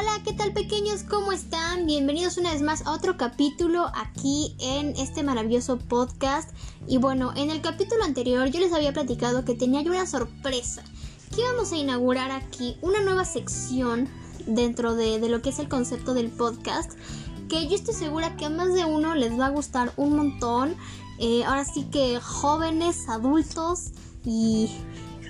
Hola, ¿qué tal pequeños? ¿Cómo están? Bienvenidos una vez más a otro capítulo aquí en este maravilloso podcast. Y bueno, en el capítulo anterior yo les había platicado que tenía yo una sorpresa. Que íbamos a inaugurar aquí una nueva sección dentro de, lo que es el concepto del podcast. Que yo estoy segura que a más de uno les va a gustar un montón. Eh, ahora sí que jóvenes, adultos y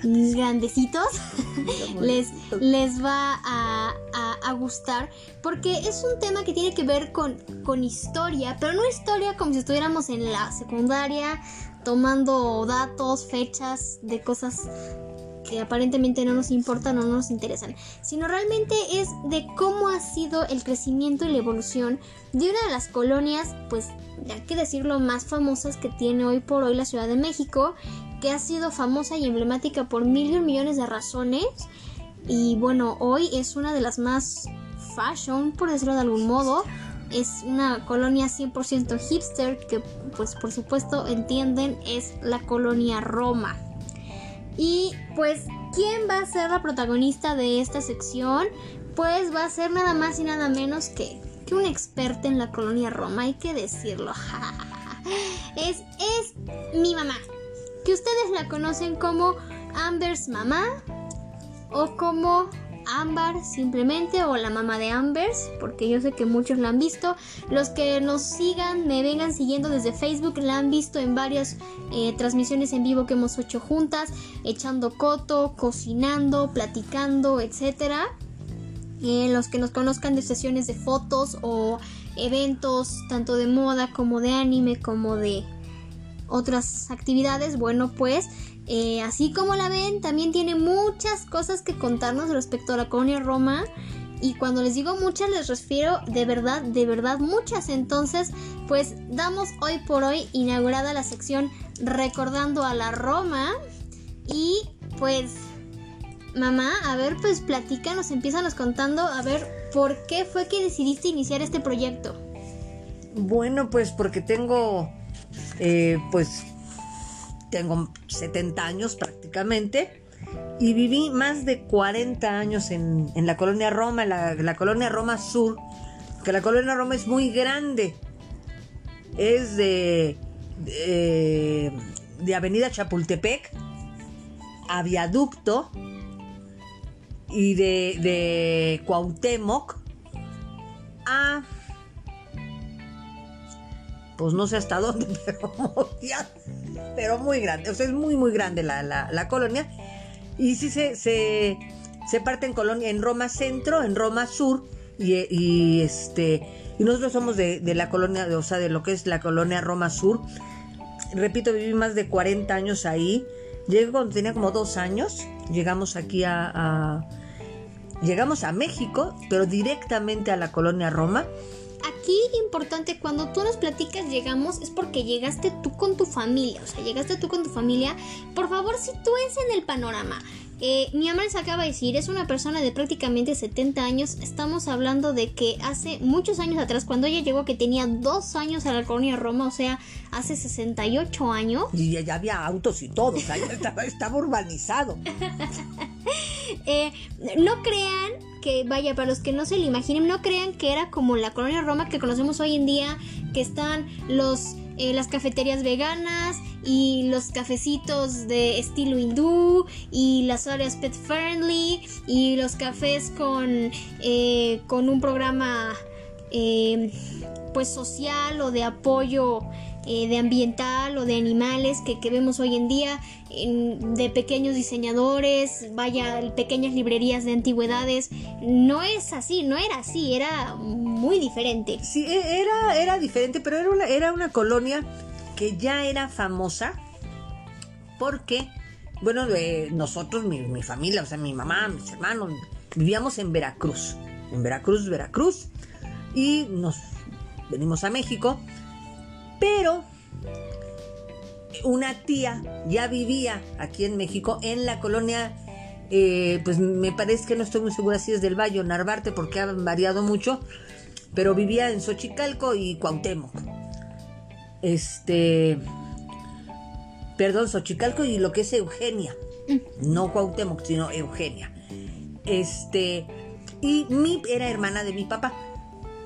grandecitos les, les va a, a, gustar porque es un tema que tiene que ver con, con historia, pero no historia como si estuviéramos en la secundaria tomando datos, fechas de cosas que aparentemente no nos importan o no nos interesan, sino realmente es de cómo ha sido el crecimiento y la evolución de una de las colonias, pues hay que decirlo, más famosas que tiene hoy por hoy la Ciudad de México, que ha sido famosa y emblemática por mil y millones de razones. Y bueno, hoy es una de las más fashion, por decirlo de algún modo. Es una colonia 100% hipster que pues por supuesto entienden es la colonia Roma. Y pues, ¿quién va a ser la protagonista de esta sección? Pues va a ser nada más y nada menos que, que un experto en la colonia Roma, hay que decirlo. es, es mi mamá, que ustedes la conocen como Amber's mamá o como Amber simplemente o la mamá de Ambers, porque yo sé que muchos la han visto. Los que nos sigan, me vengan siguiendo desde Facebook, la han visto en varias eh, transmisiones en vivo que hemos hecho juntas, echando coto, cocinando, platicando, etc. Eh, los que nos conozcan de sesiones de fotos o eventos, tanto de moda como de anime, como de otras actividades, bueno, pues eh, así como la ven, también tiene muchas cosas que contarnos respecto a la colonia Roma. Y cuando les digo muchas, les refiero de verdad, de verdad muchas. Entonces, pues damos hoy por hoy inaugurada la sección Recordando a la Roma. Y pues, mamá, a ver, pues platícanos, empiezanos contando, a ver, ¿por qué fue que decidiste iniciar este proyecto? Bueno, pues porque tengo, eh, pues tengo 70 años prácticamente y viví más de 40 años en, la colonia Roma, la, la, colonia Roma Sur, que la colonia Roma es muy grande. Es de, de, Avenida Chapultepec a Viaducto y de, de Cuauhtémoc a pues no sé hasta dónde, pero muy grande, o sea, es muy, muy grande la, colonia. Y sí se, se, parte en colonia, en Roma Centro, en Roma Sur, y, este, y nosotros somos de, la colonia, de, o sea, de lo que es la colonia Roma Sur. Repito, viví más de 40 años ahí. Llegué cuando tenía como dos años. Llegamos aquí a llegamos a México, pero directamente a la colonia Roma aquí importante, cuando tú nos platicas llegamos, es porque llegaste tú con tu familia. O sea, llegaste tú con tu familia. Por favor, sitúense en el panorama. Eh, mi les acaba de decir, es una persona de prácticamente 70 años. Estamos hablando de que hace muchos años atrás, cuando ella llegó, que tenía dos años a la colonia Roma, o sea, hace 68 años. Y ya había autos y todo, o sea, ya estaba, estaba urbanizado. eh, no crean que, vaya, para los que no se lo imaginen, no crean que era como la colonia Roma que conocemos hoy en día, que están los, eh, las cafeterías veganas y los cafecitos de estilo hindú y las áreas pet friendly y los cafés con, eh, con un programa eh, pues social o de apoyo eh, de ambiental o de animales que, vemos hoy en día, de pequeños diseñadores, vaya, pequeñas librerías de antigüedades. No es así, no era así, era muy diferente. Sí, e, era, era diferente, pero era una, era una colonia que ya era famosa porque, bueno, nosotros, mi, mi familia, o sea, mi mamá, mis hermanos, vivíamos en Veracruz, en Veracruz, Veracruz, y nos venimos a México pero una tía ya vivía aquí en México, en la colonia, eh, pues me parece que no estoy muy segura si es del Valle o Narvarte, porque han variado mucho, pero vivía en Xochicalco y Cuauhtémoc. Este. Perdón, Xochicalco y lo que es Eugenia. Mm. No Cuauhtémoc, sino Eugenia. Este. Y mi era hermana de mi papá,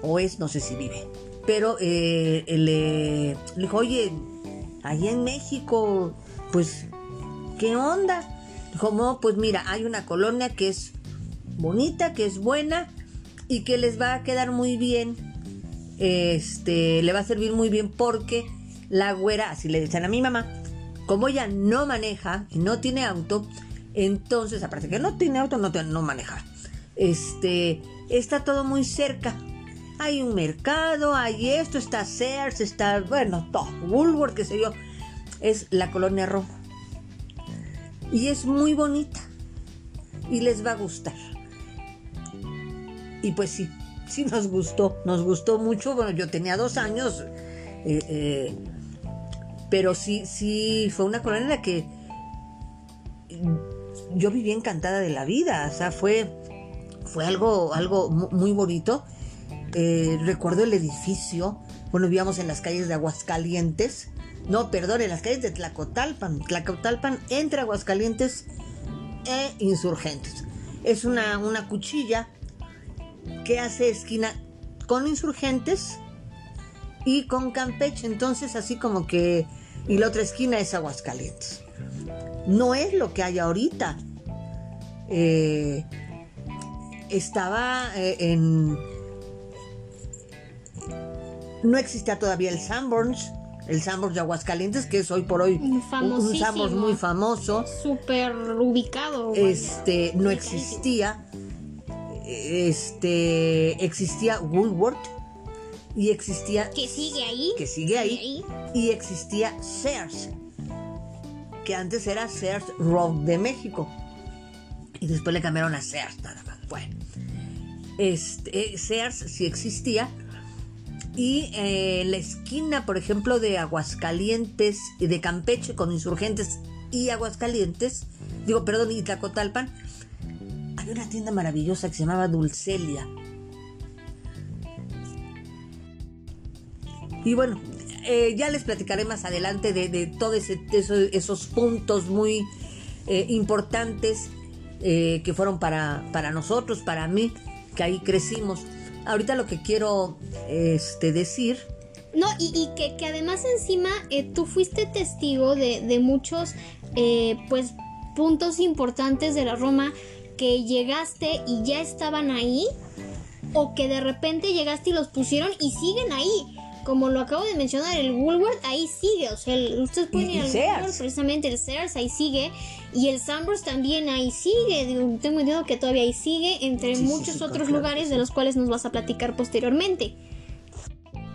o es, no sé si vive. Pero eh, le, le dijo, oye, allá en México, pues, ¿qué onda? Dijo, no, pues mira, hay una colonia que es bonita, que es buena y que les va a quedar muy bien. Este, le va a servir muy bien porque la güera, así le dicen a mi mamá, como ella no maneja y no tiene auto, entonces, aparte que no tiene auto, no, no maneja. Este, está todo muy cerca. Hay un mercado, hay esto, está Sears, está, bueno, todo, Woolworth, qué sé yo. Es la colonia Roma. Y es muy bonita. Y les va a gustar. Y pues sí, sí nos gustó, nos gustó mucho. Bueno, yo tenía dos años, eh, eh, pero sí, sí, fue una colonia en la que yo viví encantada de la vida, o sea, fue, fue algo, algo muy bonito. Eh, recuerdo el edificio, bueno, vivíamos en las calles de Aguascalientes, no, perdón, en las calles de Tlacotalpan, Tlacotalpan entre Aguascalientes e Insurgentes. Es una, una cuchilla que hace esquina con Insurgentes y con Campeche, entonces así como que, y la otra esquina es Aguascalientes no es lo que hay ahorita. Eh, estaba eh, en... No existía todavía el Sanborns, el Sanborns de Aguascalientes, que es hoy por hoy un Sanborns muy famoso. Súper ubicado. Este, no existía. Este, existía Woolworth y existía... Que sigue ahí. Que sigue ahí. Y existía Sears que antes era Sears Road de México. Y después le cambiaron a Sears nada más. Bueno, este, Sears sí existía. Y eh, en la esquina, por ejemplo, de Aguascalientes, y de Campeche con insurgentes y Aguascalientes, digo, perdón, y Tlacotalpan, había una tienda maravillosa que se llamaba Dulcelia. Y bueno, eh, ya les platicaré más adelante de, todos esos puntos muy eh, importantes que fueron para, para nosotros, para mí, que ahí crecimos. Ahorita lo que quiero este, decir. No, y, que, además encima tú fuiste testigo de, de muchos pues puntos importantes de la Roma que llegaste y ya estaban ahí o que de repente llegaste y los pusieron y siguen ahí como lo acabo de mencionar, el Woolworth ahí sigue, o sea, ustedes pueden ir al Woolworth, precisamente el Sears ahí sigue, y el Sambors también ahí sigue, tengo entendido que todavía ahí sigue, entre muchos otros lugares de los cuales nos vas a platicar posteriormente.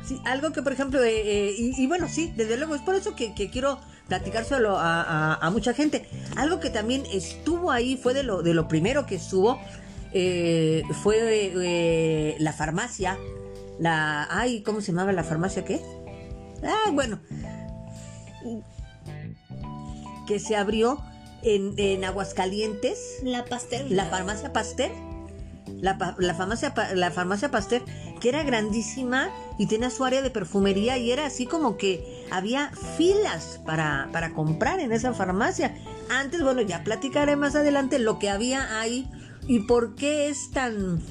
Sí, algo que por ejemplo, eh, eh, y, bueno, sí, desde luego, es por eso que, quiero platicárselo a, a, mucha gente. Algo que también estuvo ahí, fue de lo, de lo primero que estuvo, eh, fue la farmacia la, ay, ¿cómo se llamaba la farmacia qué? Ah, bueno, que se abrió en, en Aguascalientes. La Pasteur. La farmacia Pasteur. La, la, farmacia, la farmacia Pasteur, que era grandísima y tenía su área de perfumería y era así como que había filas para, para comprar en esa farmacia. Antes, bueno, ya platicaré más adelante lo que había ahí y por qué es tan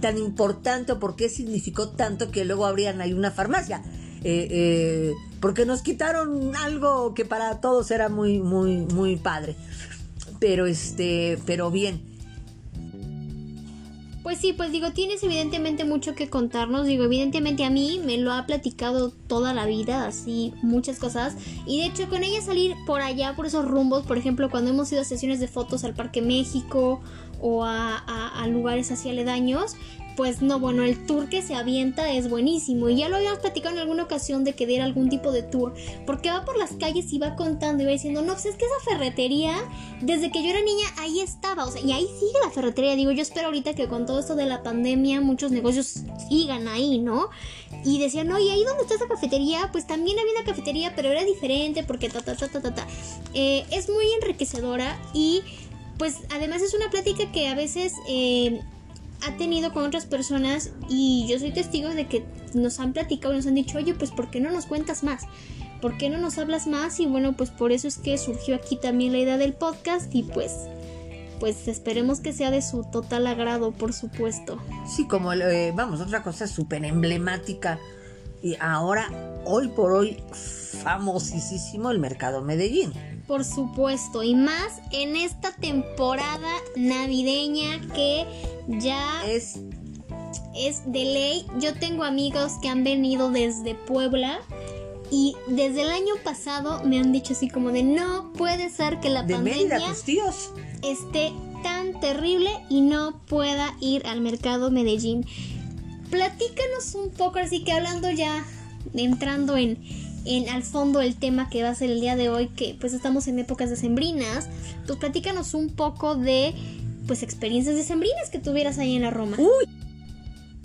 tan importante o por qué significó tanto que luego habrían ahí una farmacia. Eh, eh, porque nos quitaron algo que para todos era muy, muy, muy padre. Pero este, pero bien. Pues sí, pues digo, tienes evidentemente mucho que contarnos. Digo, evidentemente a mí me lo ha platicado toda la vida, así muchas cosas. Y de hecho, con ella salir por allá, por esos rumbos, por ejemplo, cuando hemos ido a sesiones de fotos al Parque México o a, lugares así aledaños, pues no, bueno, el tour que se avienta es buenísimo. Y ya lo habíamos platicado en alguna ocasión de que diera algún tipo de tour. Porque va por las calles y va contando y va diciendo, no, pues es que esa ferretería, desde que yo era niña, ahí estaba. O sea, y ahí sigue la ferretería. Digo, yo espero ahorita que con todo esto de la pandemia, muchos negocios sigan ahí, ¿no? Y decían, no, y ahí donde está esa cafetería, pues también había una cafetería, pero era diferente porque ta, ta, ta, ta, ta, ta. Eh, es muy enriquecedora y pues además es una plática que a veces eh, ha tenido con otras personas y yo soy testigo de que nos han platicado nos han dicho, oye, pues ¿por qué no nos cuentas más? ¿Por qué no nos hablas más? Y bueno, pues por eso es que surgió aquí también la idea del podcast y pues pues esperemos que sea de su total agrado, por supuesto. Sí, como, eh, vamos, otra cosa súper emblemática y ahora, hoy por hoy, famosísimo el mercado Medellín. Por supuesto, y más en esta temporada navideña que ya Es es de ley. Yo tengo amigos que han venido desde Puebla y desde el año pasado me han dicho así como de no puede ser que la de pandemia tíos. esté tan terrible y no pueda ir al mercado Medellín. Platícanos un poco, así que hablando ya, entrando en, al fondo del tema que va a ser el día de hoy, que pues estamos en épocas decembrinas, pues platícanos un poco de pues experiencias decembrinas que tuvieras ahí en la Roma. Uy.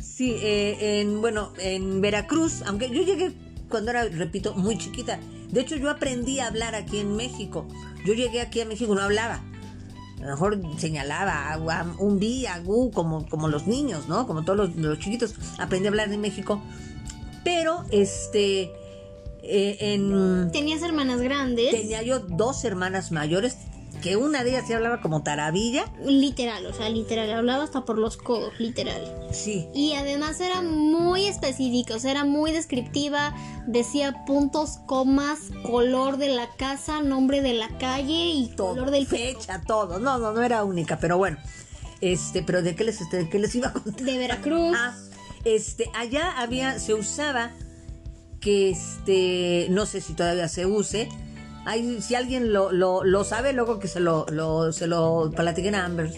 Sí, eh, en, bueno, en Veracruz, aunque yo llegué cuando era, repito, muy chiquita. De hecho, yo aprendí a hablar aquí en México. Yo llegué aquí a México, no hablaba. A lo mejor señalaba agua, un bi, como, como los niños, ¿no? Como todos los, los chiquitos. Aprendí a hablar en México. Pero, este, eh, en... Tenías hermanas grandes. Tenía yo dos hermanas mayores, que una de ellas sí hablaba como taravilla. Literal, o sea, literal, hablaba hasta por los codos, literal. Sí, Y además era muy específica, o sea, era muy descriptiva, decía puntos, comas, color de la casa, nombre de la calle y todo, color del fecha, todo. No, no, no era única, pero bueno. Este, pero ¿de qué les, este, de qué les iba a contar? de Veracruz. Ah, este, allá había, se usaba que este, no sé si todavía se use. Hay, si alguien lo, lo, lo sabe, luego que se lo, lo, se lo platiquen a Amber.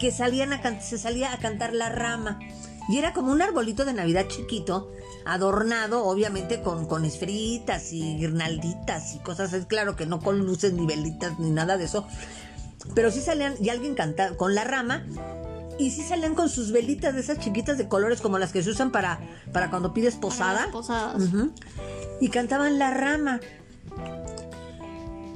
Que salían a se salía a cantar la rama. Y era como un arbolito de Navidad chiquito, adornado, obviamente, con, con esferitas y guirnalditas y cosas. Es claro que no con luces ni velitas ni nada de eso. Pero sí salían, y alguien cantaba con la rama, y sí salían con sus velitas de esas chiquitas de colores como las que se usan para, para cuando pides posada. posadas. Y cantaban la rama.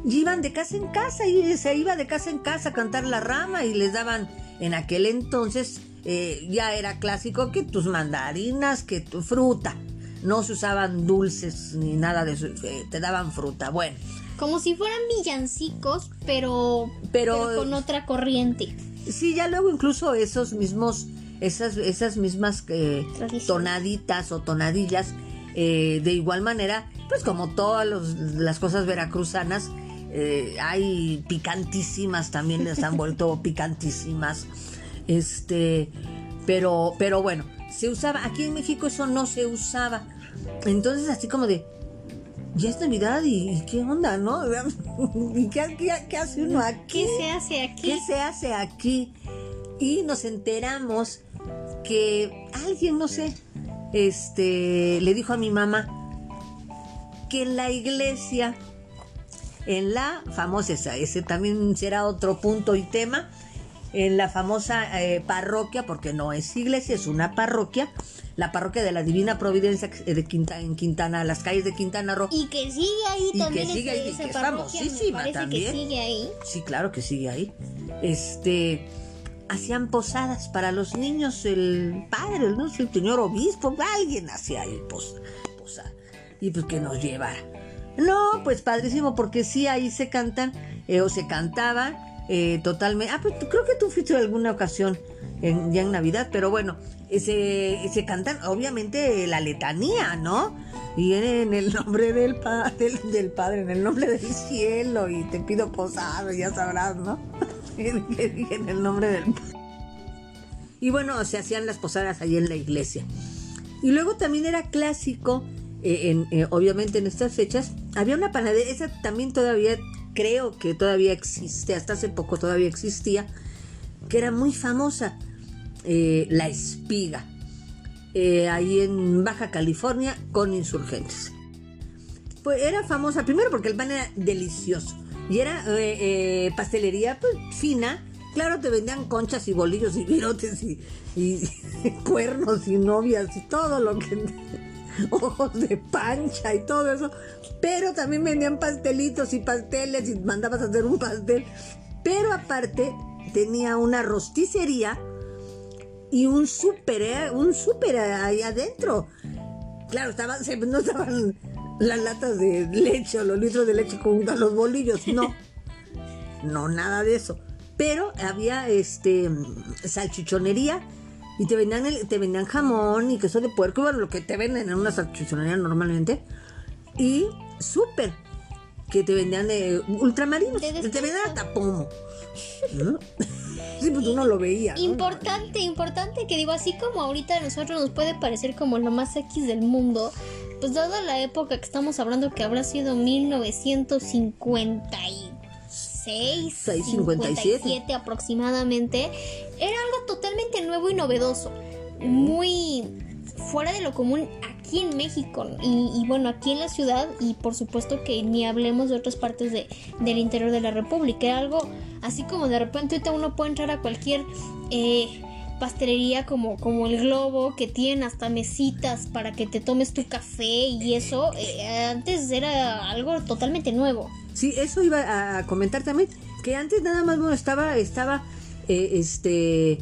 Y iban de casa en casa y se iba de casa en casa a cantar la rama y les daban, en aquel entonces eh, ya era clásico que tus mandarinas, que tu fruta. No se usaban dulces ni nada de eso, eh, te daban fruta. Bueno, Como si fueran villancicos, pero, Pero- pero con otra corriente. Sí, ya luego incluso esos mismos, esas, esas mismas eh, tonaditas o tonadillas, eh, de igual manera, pues como todas los- las cosas veracruzanas, eh, hay picantísimas también, les han vuelto picantísimas. Este, pero, pero bueno, se usaba, aquí en México eso no se usaba. Entonces así como de, ya es Navidad y, y qué onda, ¿no? ¿Y qué, qué- qué hace uno aquí? ¿Qué se hace aquí? ¿Qué se hace aquí? Y nos enteramos que alguien, no sé, este, le dijo a mi mamá que en la iglesia, en la famosa, ese también será otro punto y tema, en la famosa eh, parroquia, porque no es iglesia, es una parroquia, la parroquia de la Divina Providencia eh, de Quinta, en Quintana, las calles de Quintana Roo. Y que sigue ahí Y también. que sigue ahí, esa que es famosísima también. que sigue ahí. Sí, claro que sigue ahí. Este, hacían posadas para los niños, el padre, no el señor obispo, alguien hacía ahí pos- posada. Y pues que nos llevara. No, pues padrísimo, porque sí, ahí se cantan, eh, o se cantaban eh, totalmente. Ah, pues creo que tú fuiste alguna ocasión en, ya en Navidad, pero bueno, se, se cantan, obviamente, la letanía, ¿no? Y en el nombre del, pa- del, del Padre, en el nombre del cielo, y te pido posada, ya sabrás, ¿no? que dije en el nombre del. Y bueno, se hacían las posadas ahí en la iglesia. Y luego también era clásico, eh, en, eh, obviamente en estas fechas, había una panadería, esa también todavía, creo que todavía existe, hasta hace poco todavía existía, que era muy famosa, eh, La Espiga, ahí en Baja California con insurgentes. Pues era famosa, primero porque el pan era delicioso y era eh, eh, pastelería pues, fina. Claro, te vendían conchas y bolillos y virotes y, y cuernos y novias y todo lo que... Ojos de pancha y todo eso. Pero también vendían pastelitos y pasteles y mandabas a hacer un pastel. Pero aparte tenía una rosticería y un súper, eh, un súper ahí adentro. Claro, estaban, no estaban las latas de leche o los litros de leche con los bolillos, no. No, nada de eso. pero había este salchichonería y te vendían, el- te vendían jamón y queso de puerco, bueno, lo que te venden en una salchichonería normalmente. Y súper, que te vendían de ultramarinos, te vendían hasta pomo. ¿no? Sí, pues uno lo veía. ¿no? Importante, importante que digo, así como ahorita a nosotros nos puede parecer como lo más X del mundo, pues dada la época que estamos hablando que habrá sido 1956, Seis, 57. aproximadamente, era algo totalmente nuevo y novedoso, muy fuera de lo común aquí en México y, y bueno, aquí en la ciudad y por supuesto que ni hablemos de otras partes de, del interior de la República, era algo así como de repente ahorita uno puede entrar a cualquier eh, pastelería como, como el Globo que tienen hasta mesitas para que te tomes tu café y eso eh, antes era algo totalmente nuevo. Sí, eso iba a comentar también, que antes nada más bueno, estaba, estaba, eh, este,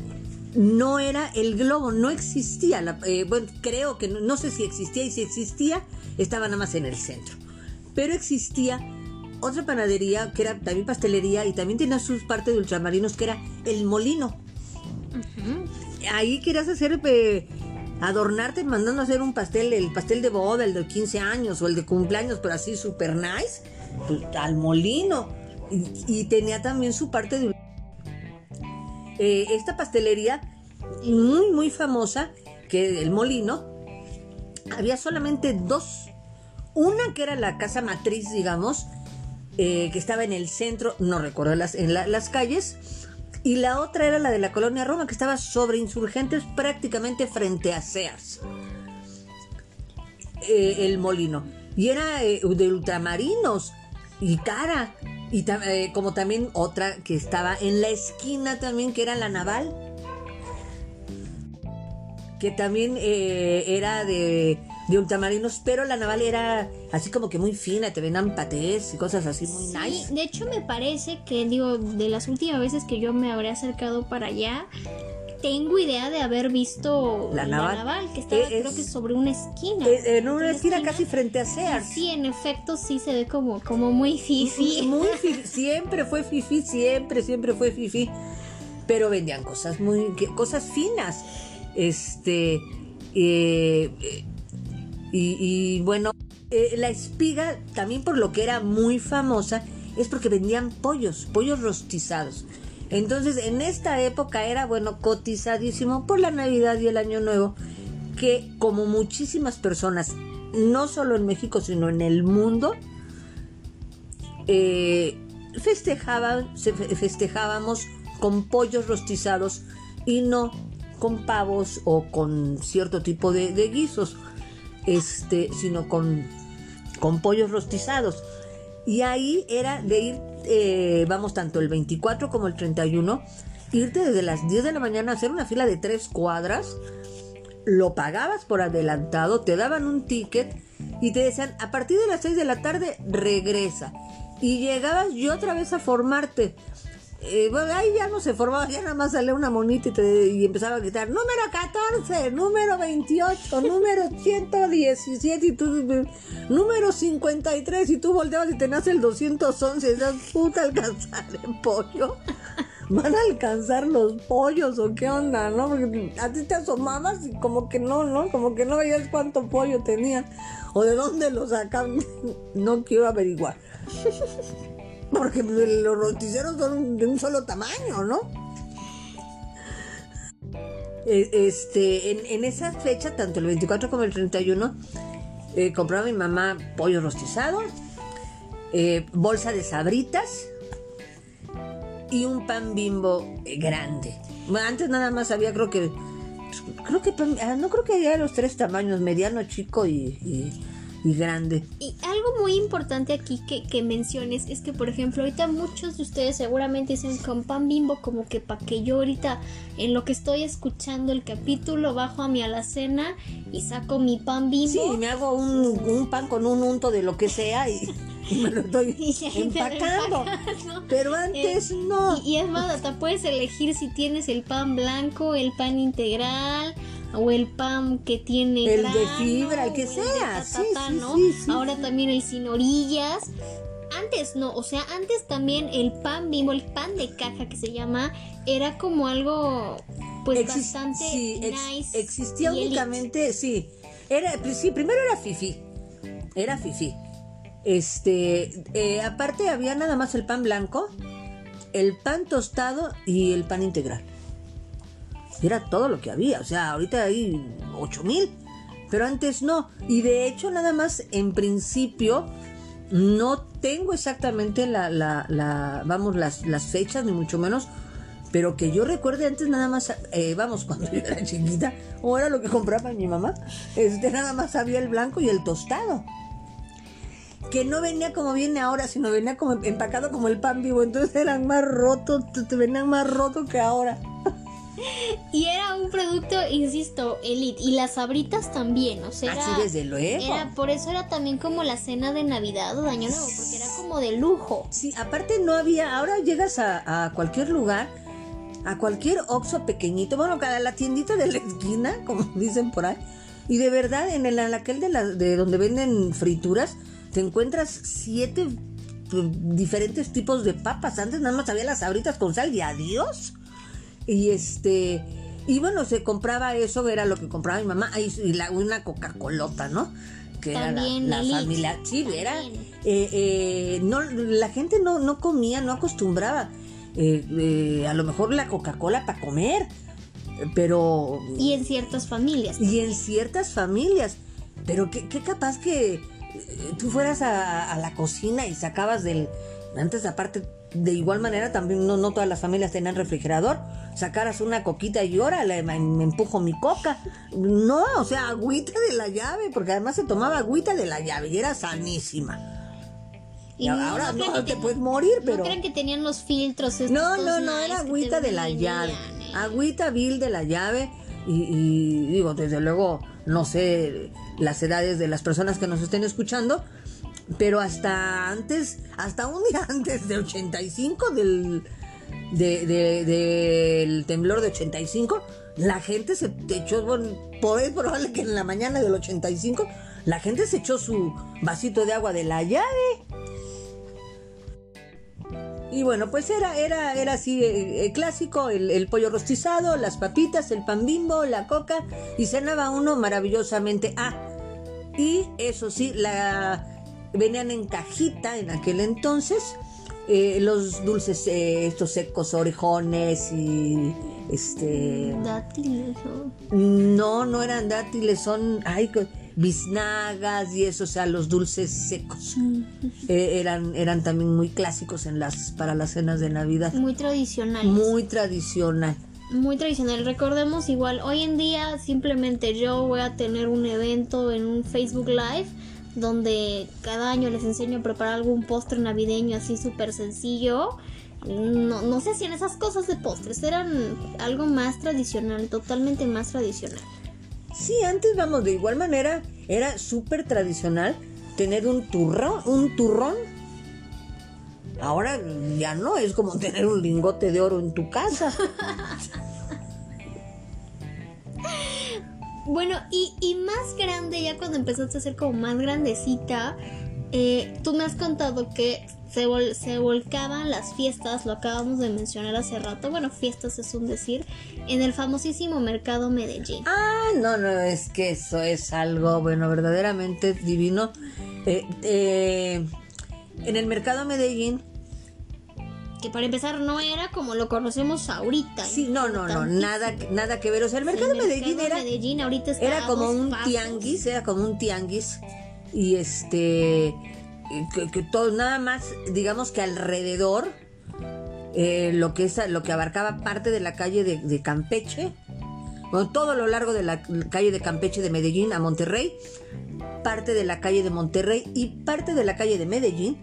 no era el globo, no existía, la- eh, bueno, creo que no, no sé si existía y si existía, estaba nada más en el centro, pero existía otra panadería que era también pastelería y también tenía sus partes de ultramarinos que era el molino. Ahí querías hacer, adornarte mandando a hacer un pastel, el pastel de boda, el de 15 años o el de cumpleaños, pero así super nice, pues, al molino. Y, tenía también su parte de... Eh, esta pastelería muy, muy famosa, que el molino, había solamente dos. Una que era la casa matriz, digamos, eh, que estaba en el centro, no recuerdo las, en la- las calles, y la otra era la de la colonia Roma, que estaba sobre insurgentes prácticamente frente a Sears. Eh, el molino. Y era eh, de ultramarinos y cara. Y eh, como también otra que estaba en la esquina también, que era la naval. Que también era de, de ultramarinos, pero la naval era así como que muy fina, te vendían patés y cosas así muy Sí, nice. de hecho me parece que, digo, de las últimas veces que yo me habré acercado para allá, tengo idea de haber visto La naval. que estaba creo es- que sobre una esquina. Eh, en una ¿Una esquina esquina? casi frente a Sears. Sí, en efecto sí se ve como, como muy fifi. Muy fi- siempre fue fifi, siempre, siempre fue fifi. Pero vendían cosas muy, cosas finas. Este, eh, eh, y, bueno, eh, la espiga, también por lo que era muy famosa, es porque vendían pollos, pollos rostizados. Entonces, en esta época era, bueno, cotizadísimo por la Navidad y el Año Nuevo, que como muchísimas personas, no solo en México, sino en el mundo, eh, festejaban, se fe- festejábamos con pollos rostizados y no con pavos o con cierto tipo de guisos, este, sino con, con pollos rostizados. Y ahí era de ir, eh, vamos, tanto el 24 como el 31, irte desde las 10 de la mañana a hacer una fila de tres cuadras, lo pagabas por adelantado, te daban un ticket y te decían, a partir de las 6 de la tarde regresa. Y llegabas y otra vez a formarte. Eh, bueno, ahí ya no se formaba, ya nada más salía una monita y, te- y empezaba a gritar, número 14, número 28, número 117 y tú, número 53 y tú volteabas y tenías el 211 y decías, puta, alcanzar el pollo. ¿Van a alcanzar los pollos o qué onda, no? Porque a ti te asomabas y como que no, ¿no? Como que no veías cuánto pollo tenían o de dónde lo sacaban. No quiero averiguar. Porque los rosticeros son de un solo tamaño, ¿no? Eh, Este, en, en esa fecha, tanto el 24 como el 31, eh, compraba mi mamá pollo rostizado, eh, bolsa de sabritas y un pan bimbo grande. Antes nada más había, creo que, creo que, ah, no creo que había los tres tamaños, mediano, chico y- y grande. Y algo muy importante aquí que, que menciones es que, por ejemplo, ahorita muchos de ustedes seguramente dicen con pan bimbo como que para que yo ahorita en lo que estoy escuchando el capítulo bajo a mi alacena y saco mi pan bimbo. Sí, me hago un, un pan con un unto de lo que sea y, y me lo estoy empacando. Pero antes no. Y, y es más, hasta puedes elegir si tienes el pan blanco, el pan integral o el pan que tiene El de fibra, el que de sea, ta, sí, sí, ¿no? sí, sí. Ahora también el sin orillas. Antes no, o sea, antes también el pan bimbo, el pan de caja que se llama, era como algo pues bastante ex- nice. existía elite. únicamente, sí. Era, pues sí, primero era fifi. Era fifi. Este, eh, aparte había nada más el pan blanco, el pan tostado y el pan integral. Era todo lo que había. O sea, ahorita hay 8 mil. Pero antes no. Y de hecho, nada más en principio, no tengo exactamente la, la, la- vamos, las, las fechas, ni mucho menos. Pero que yo recuerde antes nada más, eh, vamos, cuando yo era chiquita, o lo que compraba mi mamá, este, nada más había el blanco y el tostado. Que no venía como viene ahora, sino venía como empacado como el pan vivo. Entonces eran más rotos, te venían más rotos que ahora. Y era un producto, insisto, elite. Y las sabritas también, o sea, era, Así desde luego. era- por eso era también como la cena de Navidad o de Año Nuevo, porque era como de lujo. Sí, aparte no había, ahora llegas a, a cualquier lugar, a cualquier Oxxo pequeñito, bueno, a la tiendita de la esquina, como dicen por ahí, y de verdad en el en aquel de, la, de donde venden frituras, te encuentras siete pues, diferentes tipos de papas. Antes nada más había las sabritas con sal y adiós. Y este, y bueno, se compraba eso, era lo que compraba mi mamá, y la- una Coca-Colota, ¿no? Que También era la, familia, sí, era, eh, eh, no, la gente no, no comía, no acostumbraba eh, eh, a lo mejor la Coca-Cola para comer, pero... Y en ciertas familias. Y en ciertas familias, pero qué, qué capaz que eh, tú fueras a, a la cocina y sacabas del... Antes aparte, de igual manera también no, no todas las familias tenían refrigerador, sacaras una coquita y órale, me, me empujo mi coca. No, o sea, agüita de la llave, porque además se tomaba agüita de la llave y era sanísima. Y ahora no que te ten- puedes morir, pero... No crean que tenían los filtros. estos No, no, no, era agüita de la llave. eh. Agüita vil de la llave. Y, y digo, desde luego, no sé las edades de las personas que nos estén escuchando, pero hasta antes, hasta un día antes del 85, del, de- de- del temblor de 85, la gente se echó, bueno, es probable que en la mañana del 85, la gente se echó su vasito de agua de la llave. Y bueno, pues era, era, era así eh, eh, clásico, el pollo rostizado, las papitas, el pan bimbo, la coca, y cenaba uno maravillosamente. Ah, y eso sí, la venían en cajita en aquel entonces, eh, los dulces, eh, estos secos, orejones y este... Dátiles, ¿no? No, no eran dátiles, son ay, biznagas y eso, o sea, los dulces secos. Eh, eran, eran también muy clásicos en las, para las cenas de Navidad. Muy tradicionales. Muy tradicional. Muy tradicional. Recordemos igual, hoy en día simplemente yo voy a tener un evento en un Facebook Live donde cada año les enseño a preparar algún postre navideño así súper sencillo. No, no se hacían esas cosas de postres, eran algo más tradicional, totalmente más tradicional. Sí, antes, vamos, de igual manera, era súper tradicional tener un turrón, un turrón. Ahora ya no, es como tener un lingote de oro en tu casa. Bueno, y, y más grande, ya cuando empezaste a ser como más grandecita, eh, tú me has contado que se, vol- se volcaban las fiestas, lo acabamos de mencionar hace rato, bueno, fiestas es un decir, en el famosísimo mercado Medellín. Ah, no, no, es que eso es algo, bueno, verdaderamente divino. Eh, eh, en el mercado Medellín, Que para empezar no era como lo conocemos ahorita. sí, no, no, no, nada, nada que ver. O sea, el mercado El Medellín mercado era, Medellín ahorita era como un pasos. tianguis, era como un tianguis. Y este, que, que todo, nada más, digamos que alrededor, eh, lo que es, lo que abarcaba parte de la calle de, de Campeche, bueno, todo lo largo de la calle de Campeche de Medellín a Monterrey, parte de la calle de Monterrey y parte de la calle de Medellín,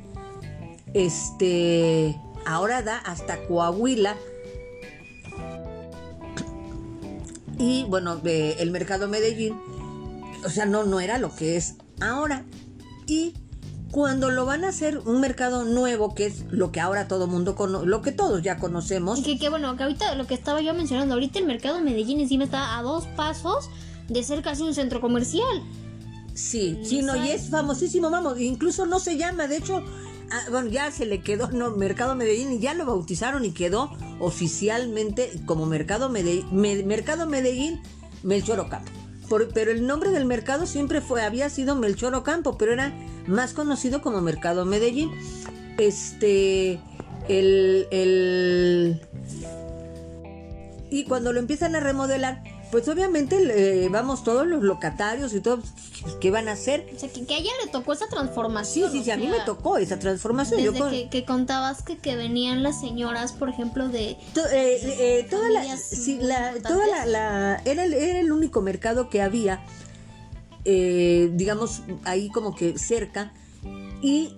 este, ahora da hasta Coahuila. Y bueno, eh, el mercado Medellín, o sea, no, no era lo que es ahora. Y cuando lo van a hacer un mercado nuevo, que es lo que ahora todo mundo conoce, lo que todos ya conocemos, Y que, que bueno, que ahorita lo que estaba yo mencionando, ahorita el mercado Medellín encima está a dos pasos de ser casi un centro comercial. Sí, sí, no, y es famosísimo, vamos, incluso no se llama, de hecho, ah, bueno, ya se le quedó, no, Mercado Medellín, y ya lo bautizaron y quedó oficialmente como Mercado Medellín, Mercado Medellín Melchor Ocampo. pero el nombre del mercado siempre fue, había sido Melchor Ocampo, pero era más conocido como Mercado Medellín. Este, el, el, y cuando lo empiezan a remodelar, pues obviamente vamos todos los locatarios y todo, ¿qué van a hacer? O sea, que, a ella le tocó esa transformación. Sí, sí, sí, a mí me tocó esa transformación. Desde que, contabas que, que venían las señoras, por ejemplo, de... Eh, eh, toda la, sí, la, toda la, era, era, el único mercado que había, eh, digamos, ahí como que cerca, y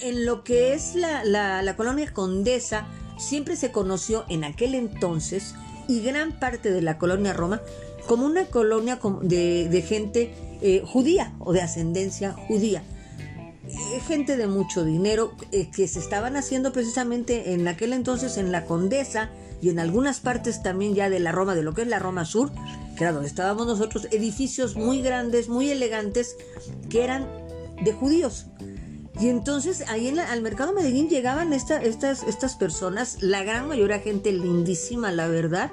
en lo que es la, la, la colonia Condesa, siempre se conoció en aquel entonces y gran parte de la colonia Roma como una colonia de, gente eh, judía o de ascendencia judía. Eh, gente de mucho dinero eh, que se estaban haciendo precisamente en aquel entonces en la Condesa y en algunas partes también ya de la Roma, de lo que es la Roma Sur, que era donde estábamos nosotros, edificios muy grandes, muy elegantes, que eran de judíos. Y entonces ahí en al mercado Medellín llegaban estas, estas personas, la gran mayoría gente lindísima, la verdad,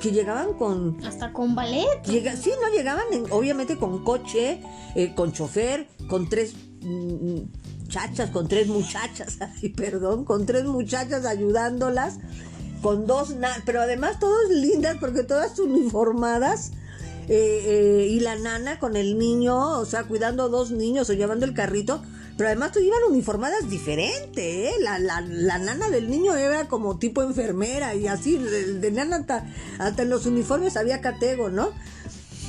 que llegaban con... Hasta con ballet. sí, no, llegaban obviamente con coche, eh, con chofer, con tres mm, chachas, con tres muchachas, ay, perdón, con tres muchachas ayudándolas, con dos, pero además todas lindas porque todas uniformadas. Eh, eh, y la nana con el niño, o sea, cuidando a dos niños o llevando el carrito, pero además tú iban uniformadas diferente, ¿eh? La, la, la, nana del niño era como tipo enfermera y así, de, nana hasta, hasta, en los uniformes había catego, ¿no?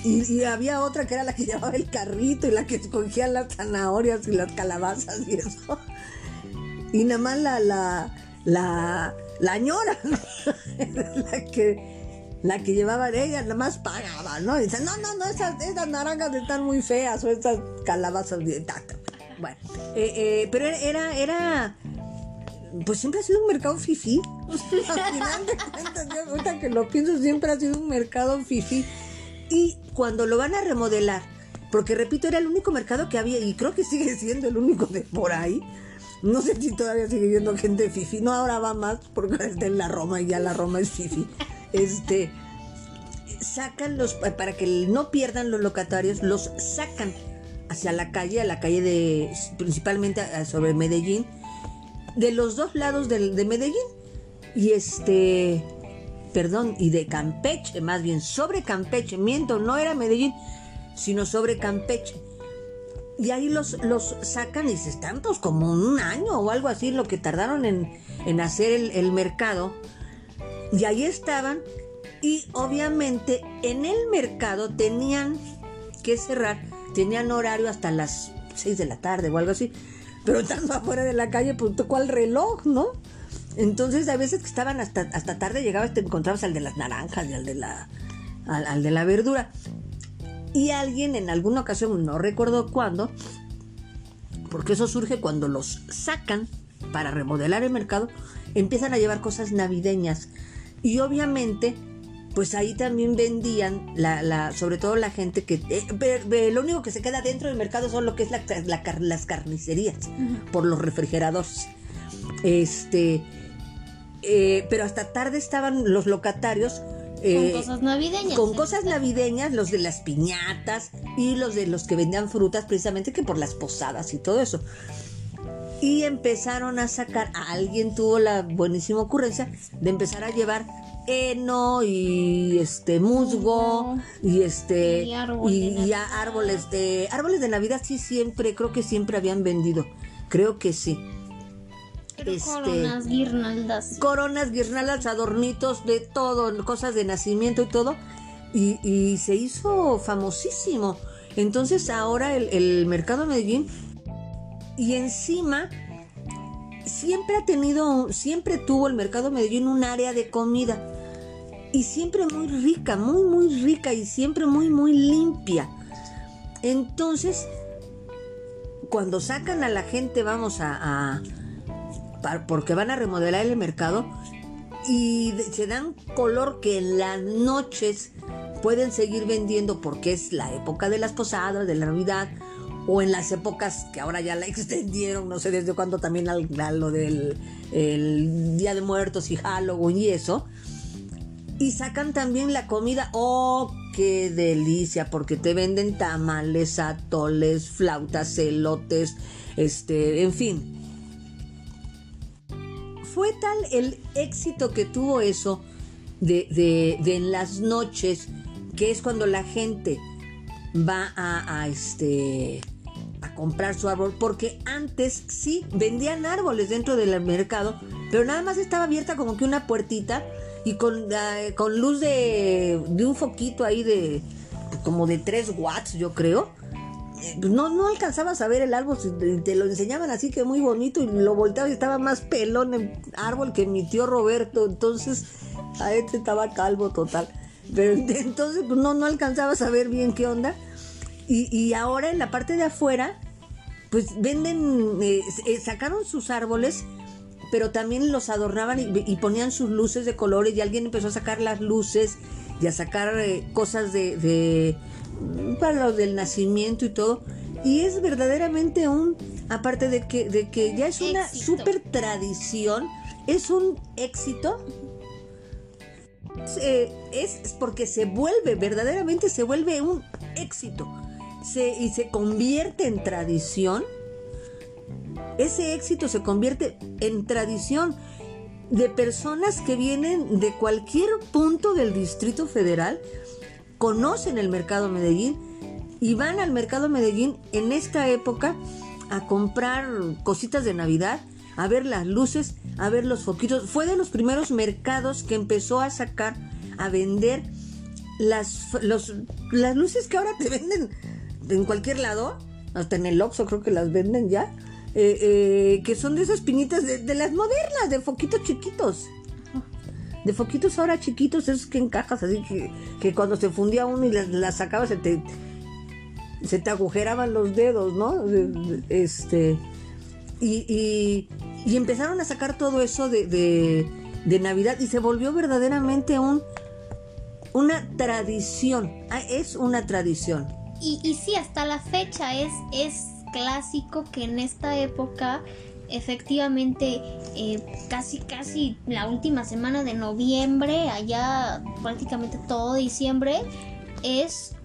Y, había otra que era la que llevaba el carrito y la que escogía las zanahorias y las calabazas y eso. Y nada más la, la, la, la ñora, la que la que llevaba ella nada más pagaba, ¿no? Y dice, no, no, no, esas, esas naranjas están muy feas o esas calabazas de taca. Bueno, eh, eh, pero era, era, pues siempre ha sido un mercado fifí. Al final de cuentas, ahorita que lo pienso, siempre ha sido un mercado fifí. Y cuando lo van a remodelar, porque repito, era el único mercado que había, y creo que sigue siendo el único de por ahí. No sé si todavía sigue viendo gente fifi. No, ahora va más porque está en la Roma y ya la Roma es fifi. Este sacan los para que no pierdan los locatarios, los sacan hacia la calle, a la calle de, principalmente sobre Medellín, de los dos lados de, de Medellín. Y este, perdón, y de Campeche, más bien sobre Campeche, miento, no era Medellín, sino sobre Campeche. Y ahí los, los sacan y se están pues como un año o algo así lo que tardaron en, en hacer el, el mercado. Y ahí estaban y obviamente en el mercado tenían que cerrar tenían horario hasta las 6 de la tarde o algo así, pero estando afuera de la calle, pues tocó el reloj, ¿no? Entonces, a veces que estaban hasta, hasta tarde, llegabas, te encontrabas al de las naranjas y al de la, al, de la verdura. Y alguien en alguna ocasión, no recuerdo cuándo, porque eso surge cuando los sacan para remodelar el mercado, empiezan a llevar cosas navideñas. Y obviamente pues ahí también vendían, la, la, sobre todo la gente que... Eh, lo único que se queda dentro del mercado son lo que es la, las carnicerías, por los refrigeradores. Este... Eh, pero hasta tarde estaban los locatarios eh, con cosas navideñas. Con cosas navideñas, los de las piñatas y los de los que vendían frutas, precisamente que por las posadas y todo eso. Y empezaron a sacar, alguien tuvo la buenísima ocurrencia de empezar a llevar heno y este musgo y este y, árboles. de árboles de navidad sí siempre creo que siempre habían vendido. Creo que sí. Este, coronas guirnaldas. coronas guirnaldas adornitos de todo cosas de nacimiento y todo. Y, se hizo famosísimo. Entonces ahora el, el mercado de Medellín y encima siempre ha tenido, siempre tuvo el mercado Medellín un área de comida y siempre muy rica, muy, muy rica y siempre muy, muy limpia. Entonces, cuando sacan a la gente, vamos a, porque van a remodelar el mercado y se dan color que en las noches pueden seguir vendiendo porque es la época de las posadas, de la Navidad o en las épocas que ahora ya la extendieron, no sé desde cuándo también al, a lo del el Día de Muertos y Halloween y eso. Y sacan también la comida, oh, qué delicia, porque te venden tamales, atoles, flautas, elotes, este, en fin. Fue tal el éxito que tuvo eso de, de, en las noches, que es cuando la gente va a, a este comprar su árbol, porque antes sí vendían árboles dentro del mercado, pero nada más estaba abierta como que una puertita y con, eh, con luz de, de un foquito ahí de como de 3 watts, yo creo. No, no alcanzabas a ver el árbol, te- lo enseñaban así que muy bonito y lo volteaba y estaba más pelón el árbol que mi tío Roberto, entonces a este estaba calvo total. Pero entonces pues, no, no alcanzabas a ver bien qué onda. Y, y ahora en la parte de afuera, pues venden, eh, eh, sacaron sus árboles, pero también los adornaban y, y ponían sus luces de colores y alguien empezó a sacar las luces y a sacar eh, cosas de, de- para los del nacimiento y todo. Y es verdaderamente un, aparte de que, de que ya es una Éxito. super tradición, es un éxito eh, es porque se vuelve, verdaderamente se vuelve un éxito se, y se convierte en tradición. Ese éxito se convierte en tradición de personas que vienen de cualquier punto del Distrito Federal, conocen el mercado Medellín y van al mercado Medellín en esta época a comprar cositas de Navidad, a ver las luces, a ver los foquitos. Fue de los primeros mercados que empezó a sacar, a vender las, los- las luces que ahora te venden en cualquier lado, hasta en el Oxxo creo que las venden ya, eh, eh, que son de esas pinitas de, las modernas, de foquitos chiquitos. De foquitos ahora chiquitos, esos que encajas así que, cuando se fundía uno y las, sacabas se te, se te agujeraban los dedos, ¿no? Este, y, y- empezaron a sacar todo eso de, de- de Navidad y se volvió verdaderamente un, una tradición. Ah, Es una tradición. Y, sí, hasta la fecha es, clásico que en esta época, efectivamente, eh, casi, casi la última semana de noviembre, allá prácticamente todo diciembre, es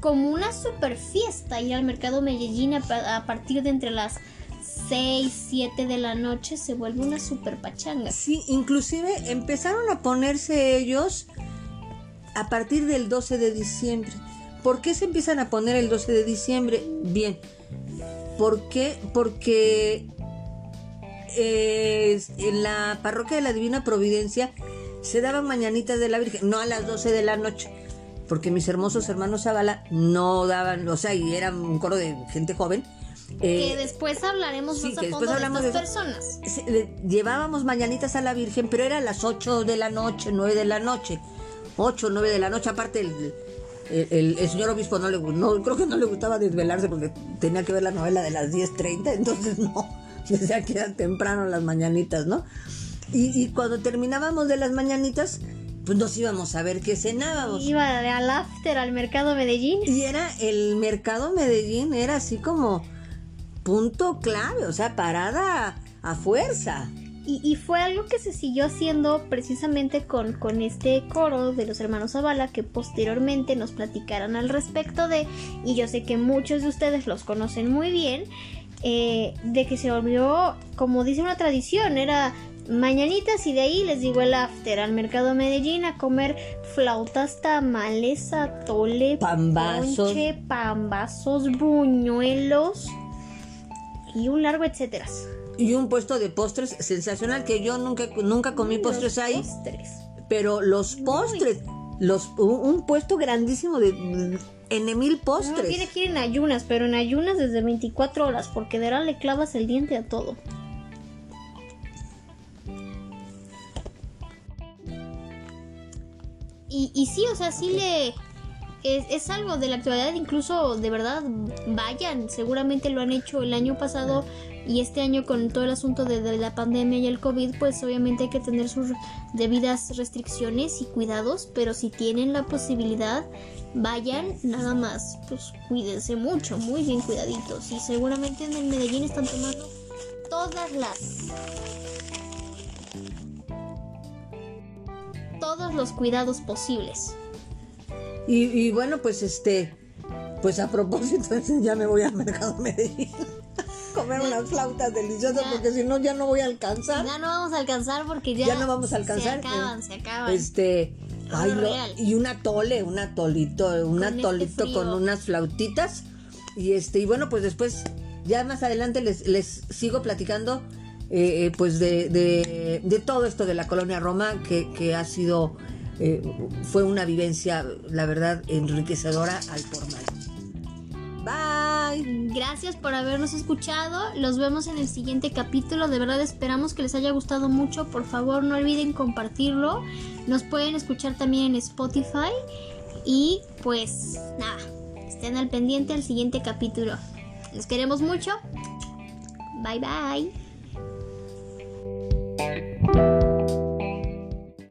como una super fiesta ir al mercado Medellín a, a partir de entre las 6, 7 de la noche se vuelve una super pachanga. Sí, inclusive empezaron a ponerse ellos a partir del 12 de diciembre. ¿Por qué se empiezan a poner el 12 de diciembre? Bien, ¿por qué? Porque eh, en la parroquia de la Divina Providencia se daban mañanitas de la Virgen, no a las 12 de la noche, porque mis hermosos hermanos Zavala no daban, o sea, y era un coro de gente joven. eh, que después hablaremos sí, más a que después de hablamos estas de eso. personas. llevábamos mañanitas a la Virgen, pero era a las 8 de la noche, 9 de la noche. 8, 9 de la noche, aparte el, el, el- el señor obispo no le no, creo que no le gustaba desvelarse porque tenía que ver la novela de las 10.30, entonces no, decía que eran temprano las mañanitas, ¿no? Y, y cuando terminábamos de las mañanitas, pues nos íbamos a ver qué cenábamos. Iba de al after al mercado Medellín. Y era el mercado Medellín, era así como punto clave, o sea, parada a fuerza. Y, y fue algo que se siguió haciendo precisamente con, con este coro de los hermanos Zavala que posteriormente nos platicarán al respecto de, y yo sé que muchos de ustedes los conocen muy bien, eh, de que se volvió, como dice una tradición, era mañanitas y de ahí les digo el after al mercado Medellín a comer flautas, tamales, atole, Pambazos. ponche, pambazos, buñuelos y un largo etcétera. Y un puesto de postres sensacional que yo nunca, nunca comí postres Los ahí, postres. pero los postres, los, un, puesto grandísimo de N mil postres. tiene que ir en ayunas, pero en ayunas desde 24 horas, porque de verdad le clavas el diente a todo. Y, y sí, o sea, sí le... Es, es algo de la actualidad, incluso de verdad, vayan, seguramente lo han hecho el año pasado, y este año con todo el asunto de, la pandemia y el COVID, pues obviamente hay que tener sus debidas restricciones y cuidados, pero si tienen la posibilidad, vayan nada más, pues cuídense mucho, muy bien cuidaditos y seguramente en el Medellín están tomando todas las todos los cuidados posibles. Y, y bueno, pues este, pues a propósito, ya me voy al mercado Medellín comer unas flautas deliciosas porque si no ya no voy a alcanzar. Ya no vamos a alcanzar porque ya, ya no vamos a alcanzar. Se acaban, se acaban. Este, ay, lo, y un atole, un atolito, un con atolito este con unas flautitas. Y este, y bueno, pues después, ya más adelante les, les sigo platicando eh, pues de, de, de, todo esto de la colonia Roma que, que ha sido, eh, fue una vivencia, la verdad, enriquecedora al por. Bye. Gracias por habernos escuchado. Los vemos en el siguiente capítulo. De verdad esperamos que les haya gustado mucho. Por favor, no olviden compartirlo. Nos pueden escuchar también en Spotify. Y pues nada, estén al pendiente al siguiente capítulo. Los queremos mucho. Bye bye.